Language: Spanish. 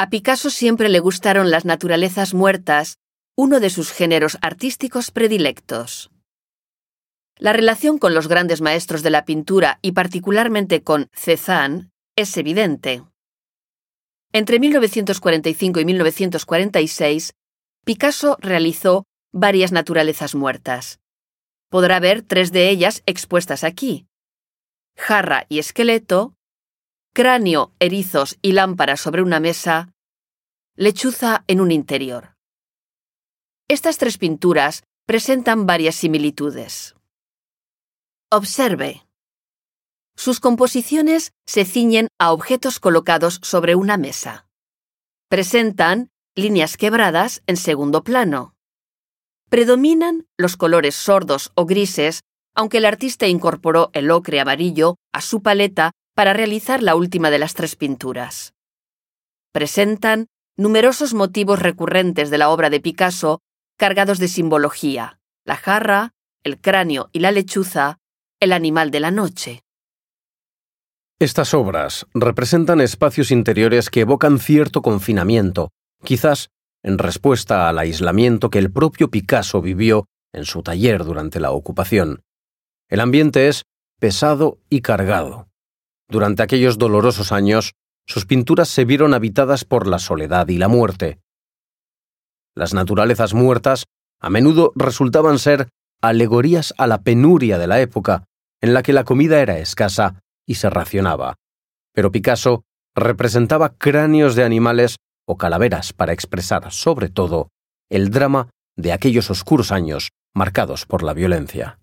A Picasso siempre le gustaron las naturalezas muertas, uno de sus géneros artísticos predilectos. La relación con los grandes maestros de la pintura y particularmente con Cézanne es evidente. Entre 1945 y 1946, Picasso realizó varias naturalezas muertas. Podrá ver tres de ellas expuestas aquí. Jarra y esqueleto, cráneo, erizos y lámpara sobre una mesa, lechuza en un interior. Estas tres pinturas presentan varias similitudes. Observe. Sus composiciones se ciñen a objetos colocados sobre una mesa. Presentan líneas quebradas en segundo plano. Predominan los colores sordos o grises, aunque el artista incorporó el ocre amarillo a su paleta para realizar la última de las tres pinturas. Presentan numerosos motivos recurrentes de la obra de Picasso cargados de simbología, la jarra, el cráneo y la lechuza, el animal de la noche. Estas obras representan espacios interiores que evocan cierto confinamiento, quizás en respuesta al aislamiento que el propio Picasso vivió en su taller durante la ocupación. El ambiente es pesado y cargado. Durante aquellos dolorosos años, sus pinturas se vieron habitadas por la soledad y la muerte. Las naturalezas muertas a menudo resultaban ser alegorías a la penuria de la época, en la que la comida era escasa y se racionaba. Pero Picasso representaba cráneos de animales o calaveras para expresar, sobre todo, el drama de aquellos oscuros años marcados por la violencia.